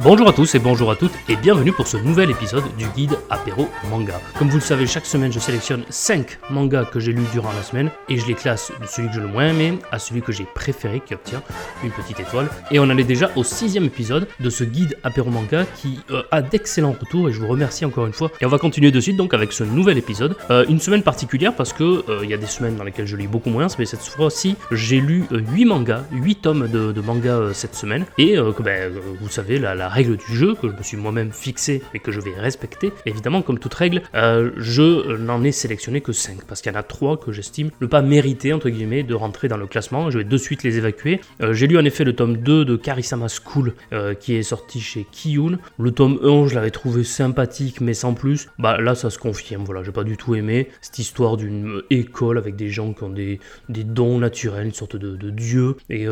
Bonjour à tous et bonjour à toutes et bienvenue pour ce nouvel épisode du guide apéro manga. Comme vous le savez, chaque semaine je sélectionne 5 mangas que j'ai lus durant la semaine et je les classe de celui que j'ai le moins aimé à celui que j'ai préféré qui obtient une petite étoile. Et on allait déjà au sixième épisode de ce guide apéro manga qui euh, a d'excellents retours et je vous remercie encore une fois. Et on va continuer de suite donc avec ce nouvel épisode. Euh, une semaine particulière parce que euh, il y a des semaines dans lesquelles je lis beaucoup moins, mais cette fois-ci j'ai lu 8 mangas, 8 tomes de, de mangas cette semaine et que ben, vous savez la, règle du jeu que je me suis moi-même fixé et que je vais respecter. Évidemment, comme toute règle, euh, je n'en ai sélectionné que 5 parce qu'il y en a 3 que j'estime ne pas mériter entre guillemets de rentrer dans le classement. Je vais de suite les évacuer. Euh, j'ai lu en effet le tome 2 de Karisama School euh, qui est sorti chez Kiyun. Le tome 1, je l'avais trouvé sympathique mais sans plus. Bah là, ça se confirme. Voilà, j'ai pas du tout aimé cette histoire d'une école avec des gens qui ont des, des dons naturels, une sorte de, de dieu. Et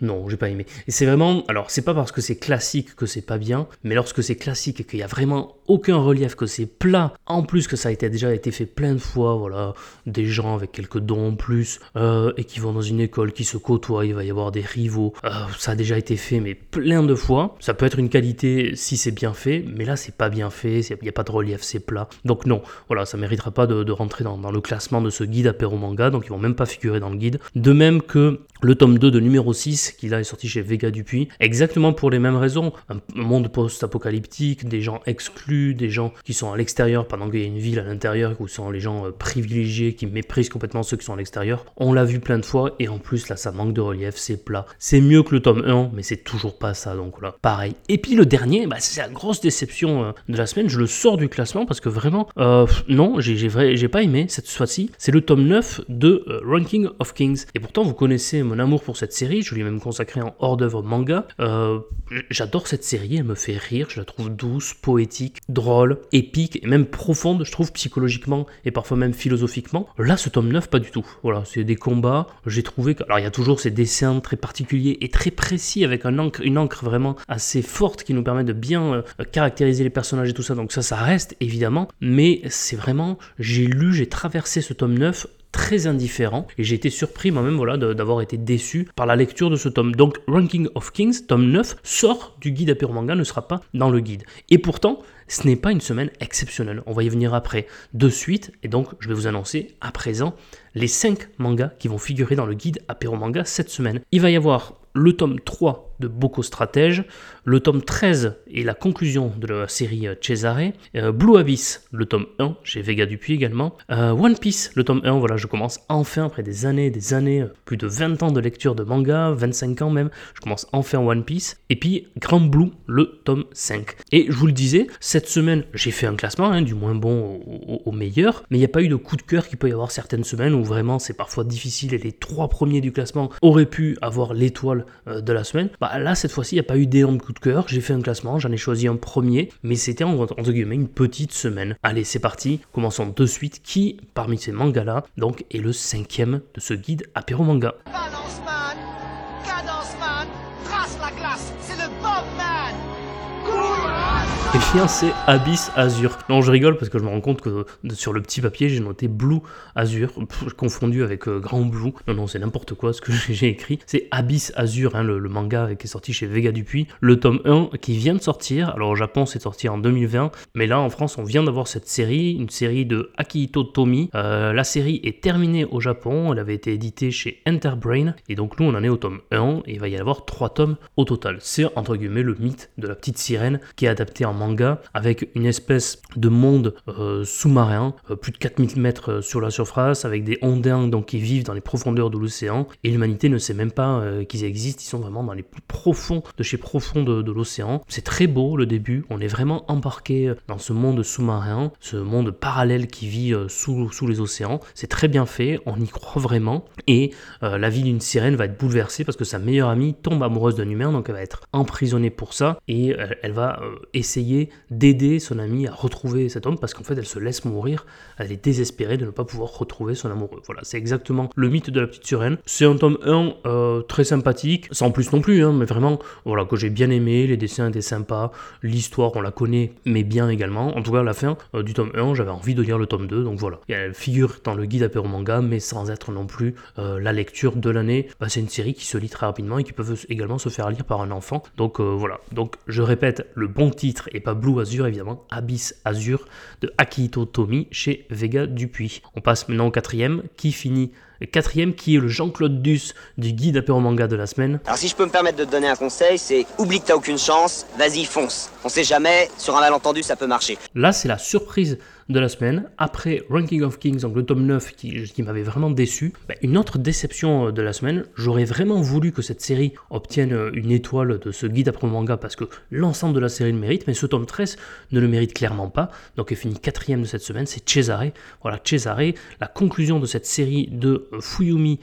non, j'ai pas aimé. Et c'est vraiment, alors c'est pas parce que c'est classique que c'est pas bien, mais lorsque c'est classique et qu'il y a vraiment aucun relief, que c'est plat, en plus que ça a déjà été fait plein de fois, voilà, des gens avec quelques dons en plus, euh, et qui vont dans une école, qui se côtoient, il va y avoir des rivaux, euh, ça a déjà été fait, mais plein de fois. Ça peut être une qualité si c'est bien fait, mais là c'est pas bien fait, il n'y a pas de relief, c'est plat. Donc non, voilà, ça méritera pas de, rentrer dans, le classement de ce guide apéro manga, donc ils vont même pas figurer dans le guide. De même que le tome 2 de numéro 6, qui là est sorti chez Vega Dupuis, exactement pour les mêmes raisons. Un monde post-apocalyptique, des gens exclus, des gens qui sont à l'extérieur pendant qu'il y a une ville à l'intérieur, où sont les gens euh, privilégiés qui méprisent complètement ceux qui sont à l'extérieur. On l'a vu plein de fois, et en plus là ça manque de relief, c'est plat. C'est mieux que le tome 1, mais c'est toujours pas ça, donc là, pareil. Et puis le dernier, bah, c'est la grosse déception euh, de la semaine, je le sors du classement parce que vraiment, euh, non, j'ai pas aimé cette fois-ci. C'est le tome 9 de Ranking of Kings. Et pourtant, vous connaissez mon amour pour cette série, je lui ai même consacré un hors d'œuvre manga. J'adore cette série, elle me fait rire, je la trouve douce, poétique, drôle, épique et même profonde, je trouve psychologiquement et parfois même philosophiquement. Là, ce tome 9, pas du tout. Voilà, c'est des combats, j'ai trouvé que... Alors, il y a toujours ces dessins très particuliers et très précis avec un encre, une encre vraiment assez forte qui nous permet de bien euh, caractériser les personnages et tout ça, donc ça, ça reste évidemment, mais c'est vraiment, j'ai lu, j'ai traversé ce tome 9 très indifférent et j'ai été surpris moi-même voilà, d'avoir été déçu par la lecture de ce tome. Donc Ranking of Kings, tome 9, sort du guide Apéro Manga, ne sera pas dans le guide. Et pourtant, ce n'est pas une semaine exceptionnelle. On va y venir après de suite et donc je vais vous annoncer à présent les 5 mangas qui vont figurer dans le guide Apéro Manga cette semaine. Il va y avoir le tome 3 de Boko Stratège, le tome 13 est la conclusion de la série euh, Cesare, euh, Blue Abyss, le tome 1, chez Vega Dupuis également, euh, One Piece, le tome 1, voilà, je commence enfin, après des années des années, plus de 20 ans de lecture de manga, 25 ans même, je commence enfin One Piece, et puis Grand Blue, le tome 5. Et je vous le disais, cette semaine, j'ai fait un classement, hein, du moins bon au, meilleur, mais il n'y a pas eu de coup de cœur qu'il peut y avoir certaines semaines où vraiment c'est parfois difficile et les trois premiers du classement auraient pu avoir l'étoile de la semaine. Bah, bah, là, cette fois-ci, il n'y a pas eu d'énorme coup de cœur. J'ai fait un classement, j'en ai choisi un premier, mais c'était entre guillemets une petite semaine. Allez, c'est parti, commençons de suite. Qui, parmi ces mangas-là, donc, est le cinquième de ce guide apéro manga? Et bien c'est Abyss Azure. Non, je rigole parce que je me rends compte que sur le petit papier, j'ai noté Blue Azure, confondu avec euh, Grand Blue. Non, non, c'est n'importe quoi ce que j'ai écrit. C'est Abyss Azure, hein, le, manga qui est sorti chez Vega Dupuis. Le tome 1 qui vient de sortir. Alors au Japon, c'est sorti en 2020. Mais là, en France, on vient d'avoir cette série, une série de Akihito Tomi. Euh, la série est terminée au Japon. Elle avait été éditée chez Enterbrain. Et donc nous, on en est au tome 1. Et il va y avoir 3 tomes au total. C'est entre guillemets le mythe de la petite sirène qui est adapté en manga avec une espèce de monde euh, sous-marin, euh, plus de 4000 mètres euh, sur la surface, avec des ondins donc, qui vivent dans les profondeurs de l'océan, et l'humanité ne sait même pas qu'ils existent, ils sont vraiment dans les plus profonds de chez profonds de, l'océan. C'est très beau le début, on est vraiment embarqué dans ce monde sous-marin, ce monde parallèle qui vit sous, sous les océans. C'est très bien fait, on y croit vraiment, et la vie d'une sirène va être bouleversée parce que sa meilleure amie tombe amoureuse d'un humain, donc elle va être emprisonnée pour ça, et elle va essayer d'aider son amie à retrouver cet homme parce qu'en fait elle se laisse mourir, elle est désespérée de ne pas pouvoir retrouver son amoureux. Voilà, c'est exactement le mythe de la petite sirène. C'est un tome 1 euh, très sympathique, sans plus non plus, hein, mais vraiment, voilà, que j'ai bien aimé, les dessins étaient sympas, l'histoire on la connaît, mais bien également. En tout cas, à la fin euh, du tome 1, j'avais envie de lire le tome 2, donc voilà. elle figure dans le guide apéro manga, mais sans être non plus euh, la lecture de l'année. Bah, c'est une série qui se lit très rapidement et qui peut également se faire lire par un enfant. Donc voilà. Donc je répète, le bon titre et pas Blue Azure évidemment, Abyss Azure de Akito Tomi chez Vega Dupuis. On passe maintenant au quatrième qui finit le quatrième qui est le Jean-Claude Duss du guide apéro manga de la semaine. Alors si je peux me permettre de te donner un conseil, c'est oublie que t'as aucune chance, vas-y fonce. On sait jamais, sur un malentendu ça peut marcher. Là c'est la surprise de la semaine. Après Ranking of Kings, donc le tome 9 qui, m'avait vraiment déçu, bah, une autre déception euh, de la semaine, j'aurais vraiment voulu que cette série obtienne euh, une étoile de ce guide après manga parce que l'ensemble de la série le mérite, mais ce tome 13 ne le mérite clairement pas. Donc il finit quatrième de cette semaine, c'est Cesare. Voilà, Cesare, la conclusion de cette série de euh, Fuyumi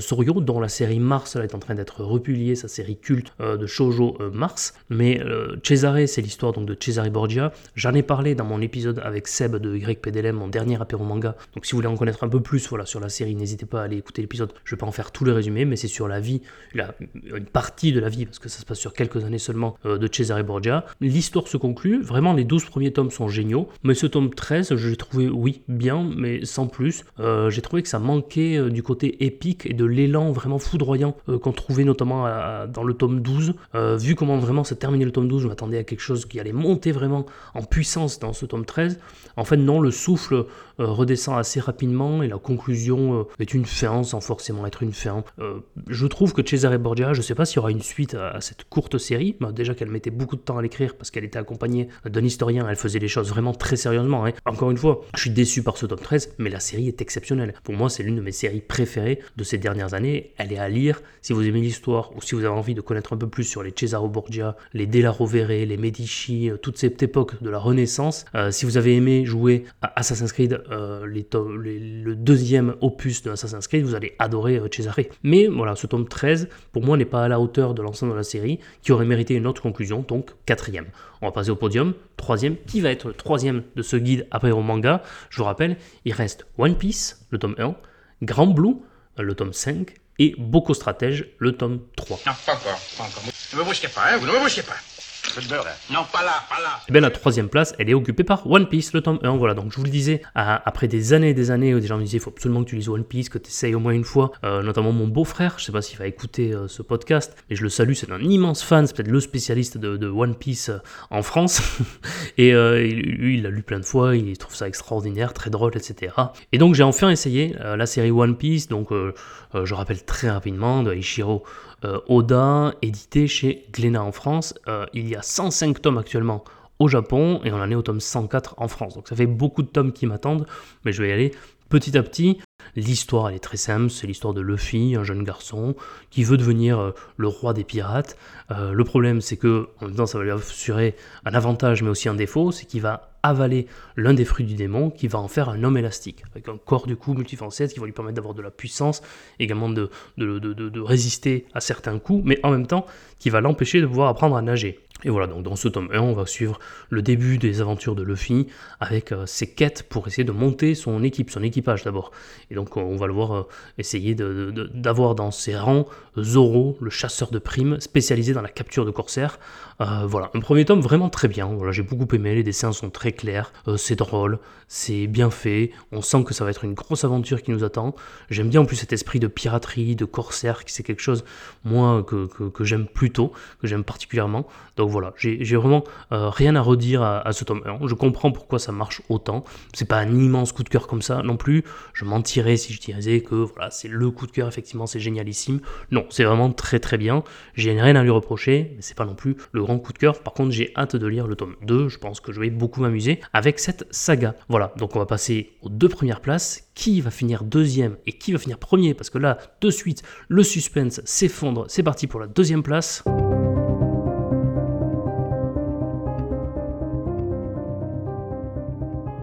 Soryo, dont la série Mars est en train d'être republiée, sa série culte de Shoujo Mars. Mais Cesare, c'est l'histoire donc de Cesare Borgia. J'en ai parlé dans mon épisode avec Seb de YPDLM, mon dernier apéro manga. Donc si vous voulez en connaître un peu plus voilà, sur la série, n'hésitez pas à aller écouter l'épisode. Je vais pas en faire tout le résumé, mais c'est sur la vie, la, une partie de la vie, parce que ça se passe sur quelques années seulement, euh, de Cesare Borgia. L'histoire se conclut, vraiment les 12 premiers tomes sont géniaux, mais ce tome 13, je l'ai trouvé, oui, bien, mais sans plus. Euh, j'ai trouvé que ça manquait euh, du côté épique et de l'élan vraiment foudroyant qu'on trouvait notamment dans le tome 12. vu comment vraiment s'est terminé le tome 12, je m'attendais à quelque chose qui allait monter vraiment en puissance dans ce tome 13. En fait, non, le souffle euh, redescend assez rapidement et la conclusion euh, est une fin sans forcément être une fin. Euh, je trouve que Cesare Borgia, je ne sais pas s'il y aura une suite à, cette courte série, déjà qu'elle mettait beaucoup de temps à l'écrire parce qu'elle était accompagnée d'un historien, elle faisait les choses vraiment très sérieusement. Hein. Encore une fois, je suis déçu par ce tome 13, mais la série est exceptionnelle. Pour moi, c'est l'une de mes séries préférées de ces dernières années. Elle est à lire si vous aimez l'histoire ou si vous avez envie de connaître un peu plus sur les Cesare Borgia, les Della Rovere, les Medici, toute cette époque de la Renaissance. si vous avez aimé jouer à Assassin's Creed, euh, le deuxième opus de Assassin's Creed, vous allez adorer euh, Cesare. Mais voilà, ce tome 13, pour moi, n'est pas à la hauteur de l'ensemble de la série, qui aurait mérité une autre conclusion, donc quatrième. On va passer au podium, troisième, qui va être le troisième de ce guide après au manga. Je vous rappelle, il reste One Piece, le tome 1, Grand Blue, le tome 5, et Boko Stratège, le tome 3. Non, pas encore, pas encore. Ne me pas, hein, vous ne me pas. Non, pas là, pas là. Et eh bien la troisième place, elle est occupée par One Piece, le tome 1. Voilà, donc je vous le disais, après des années et des années où des gens me disaient, il faut absolument que tu lises One Piece, que tu essayes au moins une fois, euh, notamment mon beau-frère, je sais pas s'il va écouter euh, ce podcast, mais je le salue, c'est un immense fan, c'est peut-être le spécialiste de, One Piece euh, en France. et lui, il l'a lu plein de fois, il trouve ça extraordinaire, très drôle, etc. Et donc j'ai enfin essayé la série One Piece, donc je rappelle très rapidement, de Ishiro euh, Oda, édité chez Glénat en France. Euh, il y a 105 tomes actuellement au Japon et on en est au tome 104 en France. Donc ça fait beaucoup de tomes qui m'attendent, mais je vais y aller petit à petit. L'histoire, elle est très simple, c'est l'histoire de Luffy, un jeune garçon qui veut devenir euh, le roi des pirates. le problème, c'est que, en même temps, ça va lui assurer un avantage, mais aussi un défaut, c'est qu'il va avaler l'un des fruits du démon qui va en faire un homme élastique, avec un corps du coup multifacette qui va lui permettre d'avoir de la puissance, également de, résister à certains coups, mais en même temps qui va l'empêcher de pouvoir apprendre à nager. Et voilà, donc dans ce tome 1, on va suivre le début des aventures de Luffy avec euh, ses quêtes pour essayer de monter son équipe, son équipage d'abord. Et donc on va le voir euh, essayer d'avoir dans ses rangs Zoro, le chasseur de primes, spécialisé dans la capture de corsaires. Euh, voilà, un premier tome vraiment très bien. Voilà, j'ai beaucoup aimé, les dessins sont très clairs, c'est drôle, c'est bien fait. On sent que ça va être une grosse aventure qui nous attend. J'aime bien en plus cet esprit de piraterie, de corsaire, qui c'est quelque chose moi que, j'aime plutôt, que j'aime particulièrement. Voilà, j'ai vraiment euh, rien à redire à, ce tome 1. Je comprends pourquoi ça marche autant. C'est pas un immense coup de cœur comme ça non plus. Je mentirais si je disais que voilà, c'est le coup de cœur, effectivement, c'est génialissime. Non, c'est vraiment très très bien. J'ai rien à lui reprocher, mais c'est pas non plus le grand coup de cœur. Par contre, j'ai hâte de lire le tome 2. Je pense que je vais beaucoup m'amuser avec cette saga. Voilà, donc on va passer aux deux premières places. Qui va finir deuxième et qui va finir premier? Parce que là, de suite, le suspense s'effondre. C'est parti pour la deuxième place.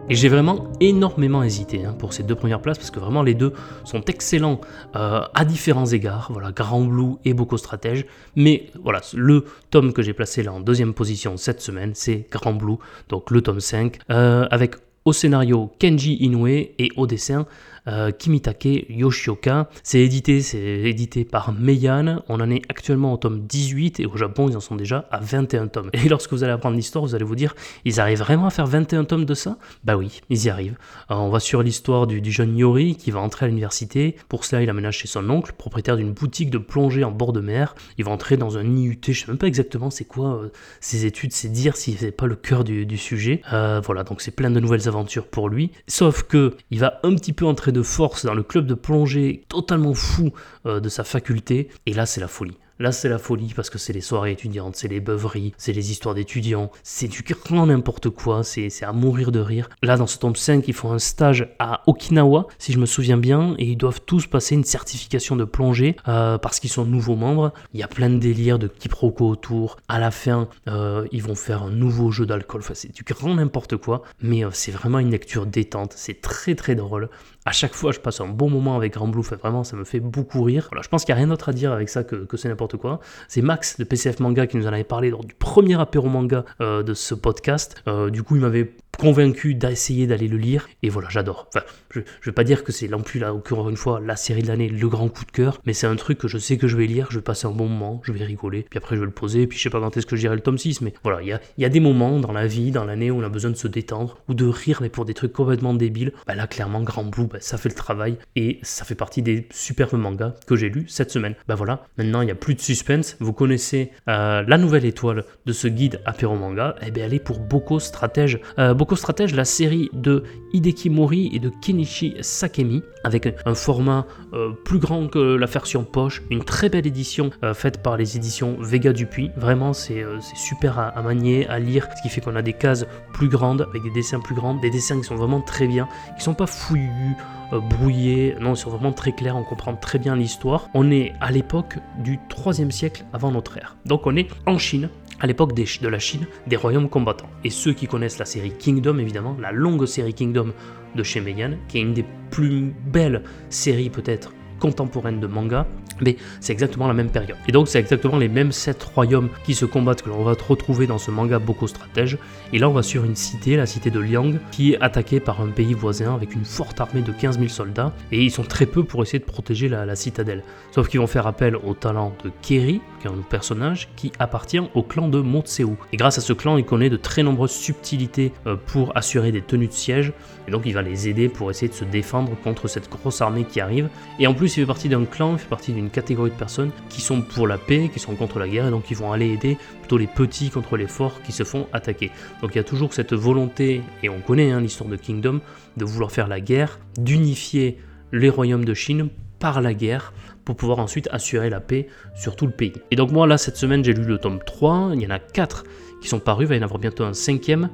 Et j'ai vraiment énormément hésité hein, pour ces deux premières places parce que vraiment les deux sont excellents euh, à différents égards. Voilà, Grand Blue et Boko Stratège. Mais voilà, le tome que j'ai placé là en deuxième position cette semaine, c'est Grand Blue, donc le tome 5, euh, avec au scénario Kenji Inoue et au dessin euh, Kimitake Yoshioka. C'est édité, c'est édité par Meian. On en est actuellement au tome 18 et au Japon, ils en sont déjà à 21 tomes. Et lorsque vous allez apprendre l'histoire, vous allez vous dire, ils arrivent vraiment à faire 21 tomes de ça? Bah oui, ils y arrivent. Euh, on va sur l'histoire du, jeune Yori qui va entrer à l'université. Pour cela, il aménage chez son oncle, propriétaire d'une boutique de plongée en bord de mer. Il va entrer dans un IUT, je sais même pas exactement c'est quoi euh, ses études, c'est dire si c'est pas le cœur du, sujet. voilà, donc c'est plein de nouvelles aventures pour lui. Sauf que il va un petit peu entrer de force dans le club de plongée totalement fou euh, de sa faculté, et là c'est la folie. Là, c'est la folie parce que c'est les soirées étudiantes, c'est les beuveries, c'est les histoires d'étudiants, c'est du grand n'importe quoi, c'est à mourir de rire. Là, dans ce tome 5, ils font un stage à Okinawa, si je me souviens bien, et ils doivent tous passer une certification de plongée euh, parce qu'ils sont nouveaux membres. Il y a plein de délires, de quiproquos autour. À la fin, euh, ils vont faire un nouveau jeu d'alcool. Enfin, c'est du grand n'importe quoi, mais euh, c'est vraiment une lecture détente. C'est très très drôle. À chaque fois, je passe un bon moment avec Grand Blue. vraiment, ça me fait beaucoup rire. Voilà, je pense qu'il n'y a rien d'autre à dire avec ça que, que c'est n'importe quoi. C'est Max de PCF Manga qui nous en avait parlé lors du premier apéro manga euh, de ce podcast. Euh, du coup, il m'avait convaincu d'essayer d'aller le lire. Et voilà, j'adore. Enfin, je, je vais pas dire que c'est non plus, là, encore une fois, la série de l'année, le grand coup de cœur, mais c'est un truc que je sais que je vais lire, je vais passer un bon moment, je vais rigoler, puis après je vais le poser, puis je sais pas quand est-ce que j'irai le tome 6, mais voilà, il y a, y a, des moments dans la vie, dans l'année, où on a besoin de se détendre, ou de rire, mais pour des trucs complètement débiles. Bah là, clairement, Grand Blue, bah, ça fait le travail, et ça fait partie des superbes mangas que j'ai lus cette semaine. Bah voilà, maintenant, il n'y a plus de suspense, vous connaissez euh, la nouvelle étoile de ce guide apéro manga, et eh bien elle est pour Boko Stratège. Euh, Boko Stratège, la série de Hideki Mori et de Kenichi Sakemi, avec un format euh, plus grand que la version poche, une très belle édition euh, faite par les éditions Vega Dupuis. Vraiment, c'est euh, super à, manier, à lire, ce qui fait qu'on a des cases plus grandes, avec des dessins plus grands, des dessins qui sont vraiment très bien, qui sont pas fouillus, brouillés, non, ils sont vraiment très clairs, on comprend très bien l'histoire. On est à l'époque du 3 siècle avant notre ère. Donc on est en Chine, à l'époque de la Chine des royaumes combattants. Et ceux qui connaissent la série Kingdom, évidemment, la longue série Kingdom de chez Meian, qui est une des plus belles séries peut-être contemporaines de manga, mais c'est exactement la même période. Et donc c'est exactement les mêmes sept royaumes qui se combattent que l'on va retrouver dans ce manga Boko Stratège. Et là on va sur une cité, la cité de Liang, qui est attaquée par un pays voisin avec une forte armée de 15 000 soldats. Et ils sont très peu pour essayer de protéger la, citadelle. Sauf qu'ils vont faire appel au talent de Keri, qui est un personnage qui appartient au clan de Motseu. Et grâce à ce clan, il connaît de très nombreuses subtilités euh, pour assurer des tenues de siège. Et donc il va les aider pour essayer de se défendre contre cette grosse armée qui arrive. Et en plus il fait partie d'un clan, il fait partie d'une catégorie de personnes qui sont pour la paix, qui sont contre la guerre, et donc ils vont aller aider plutôt les petits contre les forts qui se font attaquer. Donc il y a toujours cette volonté, et on connaît hein, l'histoire de Kingdom, de vouloir faire la guerre, d'unifier les royaumes de Chine par la guerre pour pouvoir ensuite assurer la paix sur tout le pays. Et donc moi là cette semaine j'ai lu le tome 3, il y en a 4 qui sont parus, il va y en avoir bientôt un cinquième,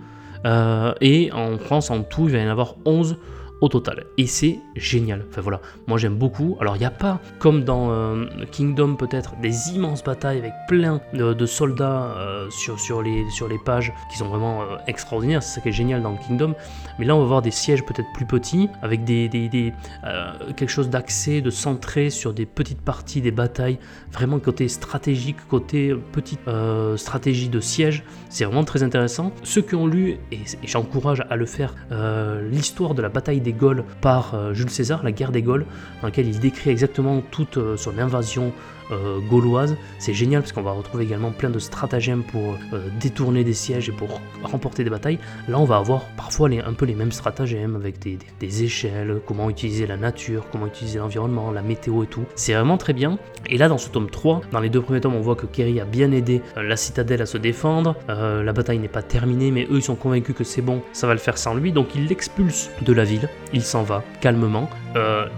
euh, et en France en tout il va y en avoir 11 au total. Et c'est génial. Enfin voilà, moi j'aime beaucoup. Alors il n'y a pas, comme dans euh, Kingdom peut-être, des immenses batailles avec plein de, soldats euh, sur, sur, les, sur les pages qui sont vraiment euh, extraordinaires. C'est ça qui est génial dans Kingdom. Mais là on va voir des sièges peut-être plus petits, avec des, des, quelque chose d'axé, de centré sur des petites parties des batailles. Vraiment côté stratégique, côté petite stratégie de siège. C'est vraiment très intéressant. Ceux qui ont lu, et, j'encourage à le faire, l'histoire de la bataille des Gaules par euh, César, la guerre des Gaules, dans laquelle il décrit exactement toute euh, son invasion euh, gauloise. C'est génial parce qu'on va retrouver également plein de stratagèmes pour euh, détourner des sièges et pour remporter des batailles. Là, on va avoir parfois les, un peu les mêmes stratagèmes avec des, des, échelles, comment utiliser la nature, comment utiliser l'environnement, la météo et tout. C'est vraiment très bien. Et là, dans ce tome 3, dans les deux premiers tomes, on voit que Kerry a bien aidé euh, la citadelle à se défendre. la bataille n'est pas terminée, mais eux, ils sont convaincus que c'est bon, ça va le faire sans lui. Donc, il l'expulse de la ville. Il s'en va calmement.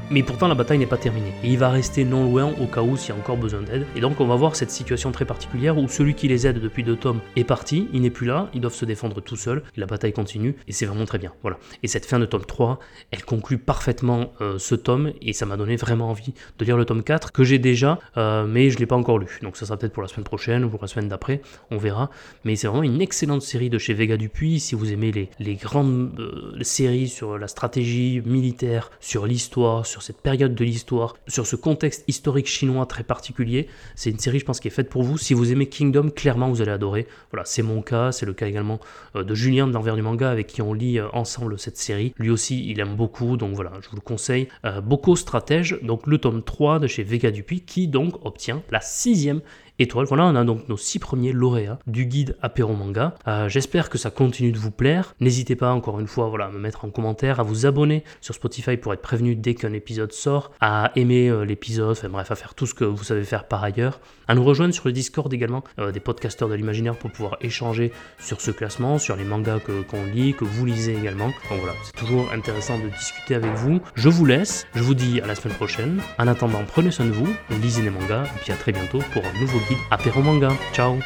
Mais pourtant, la bataille n'est pas terminée. Et il va rester non loin au cas où s'il y a encore besoin d'aide. Et donc on va voir cette situation très particulière où celui qui les aide depuis deux tomes est parti, il n'est plus là, ils doivent se défendre tout seuls, la bataille continue, et c'est vraiment très bien. Voilà. Et cette fin de tome 3, elle conclut parfaitement euh, ce tome, et ça m'a donné vraiment envie de lire le tome 4, que j'ai déjà, euh, mais je ne l'ai pas encore lu. Donc ça sera peut-être pour la semaine prochaine ou pour la semaine d'après, on verra. Mais c'est vraiment une excellente série de chez Vega Dupuis, si vous aimez les, les grandes euh, séries sur la stratégie militaire, sur l'histoire, sur cette période de l'histoire, sur ce contexte historique chinois très particulier, c'est une série, je pense, qui est faite pour vous. Si vous aimez Kingdom, clairement, vous allez adorer. Voilà, c'est mon cas, c'est le cas également euh, de Julien de l'envers du manga, avec qui on lit euh, ensemble cette série. Lui aussi, il aime beaucoup, donc voilà, je vous le conseille. Euh, Boko Stratège, donc le tome 3 de chez Vega Dupuis, qui donc obtient la sixième étoile. Voilà, on a donc nos six premiers lauréats du guide apéro manga. Euh, j'espère que ça continue de vous plaire. N'hésitez pas encore une fois voilà, à me mettre en commentaire, à vous abonner sur Spotify pour être prévenu dès qu'un épisode sort, à aimer euh, l'épisode, enfin bref, à faire tout ce que vous savez faire par ailleurs, à nous rejoindre sur le Discord également euh, des podcasteurs de l'imaginaire pour pouvoir échanger sur ce classement, sur les mangas qu'on lit, que vous lisez également. Donc voilà, c'est toujours intéressant de discuter avec vous. Je vous laisse, je vous dis à la semaine prochaine. En attendant, prenez soin de vous, lisez les mangas, et puis à très bientôt pour un nouveau guide aqui. Até Romangão. Tchau.